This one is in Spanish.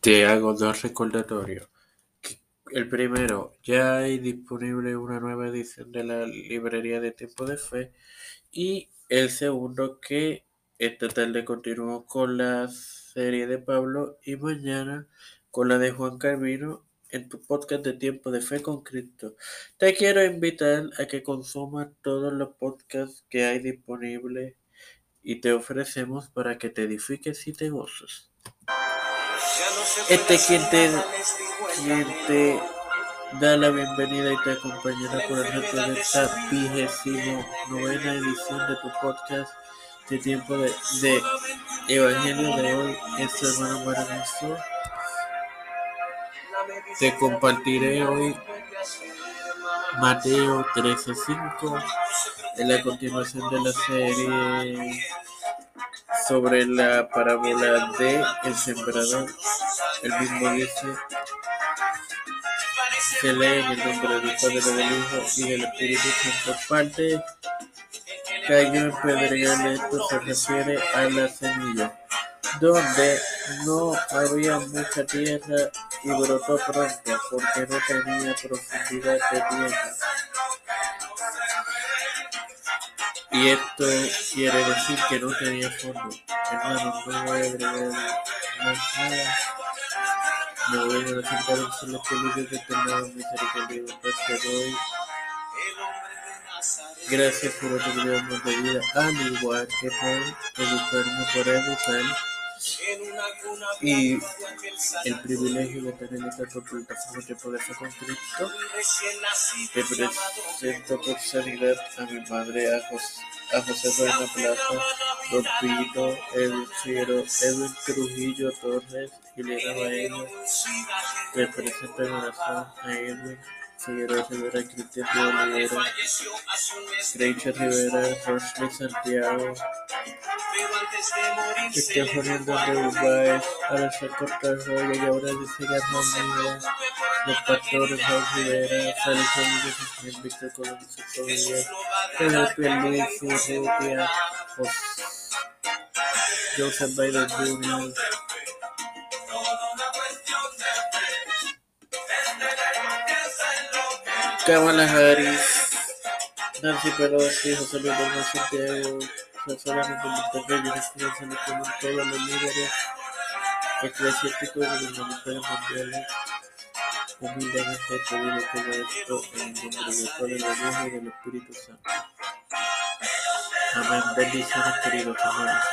Te hago dos recordatorios. El primero, ya hay disponible una nueva edición de la librería de Tiempo de Fe. Y el segundo, que esta tarde continuamos con la serie de Pablo y mañana con la de Juan Carvino en tu podcast de Tiempo de Fe con Cristo. Te quiero invitar a que consumas todos los podcasts que hay disponibles y te ofrecemos para que te edifiques y te goces. Este es quien te, quien te da la bienvenida y te acompañará por el resto de esta vigésimo novena edición de tu podcast de tiempo de, de Evangelio de hoy. Es tu hermano maravilloso. Te compartiré hoy Mateo 13:5 en la continuación de la serie sobre la parábola de el sembrador. El mismo dice, se lee en el nombre del Padre, del Hijo y del Espíritu Santo. Parte cayó en pedregal, esto se refiere a la semilla, donde no había mucha tierra y brotó pronto, porque no tenía profundidad de tierra. Y esto quiere decir que no tenía fondo. Hermanos, no voy a agregar más nada. Me voy a presentar en solo peligros de tener misericordia te doy. Gracias por otorgarnos de vida, al igual que por educarme, por educar y el privilegio de tener esta plataforma de poder ser con Cristo. Te presento por sanidad a mi madre, a José, a José Buena Plaza, Don Pito, Edwin Figueroa, Edwin Trujillo Torres, Gilena Baello. Te presento en oración a Edwin. Figueroa Rivera, Cristian de Olivera, Rachel Rivera, Rosley Santiago, Estefanía de Urbáez, Aracel Cortarroya y ahora dice Armonía, los pastores Raúl Rivera, Félix Rodríguez, Víctor Colón, Soto Villar, Pedro Pierluisi, Rubia, Joseph Biden Jr., Kamala Harris, Nancy Pelosi, José Luis Gómez Santiago, solamente Monterrey, Esperanza como todos los líderes eclesiásticos y gubernamentales mundiales. Humildemente te digo todo esto en el nombre del Padre, del Hijo y del Espíritu Santo. Amén. Bendiciones, queridos hermanos.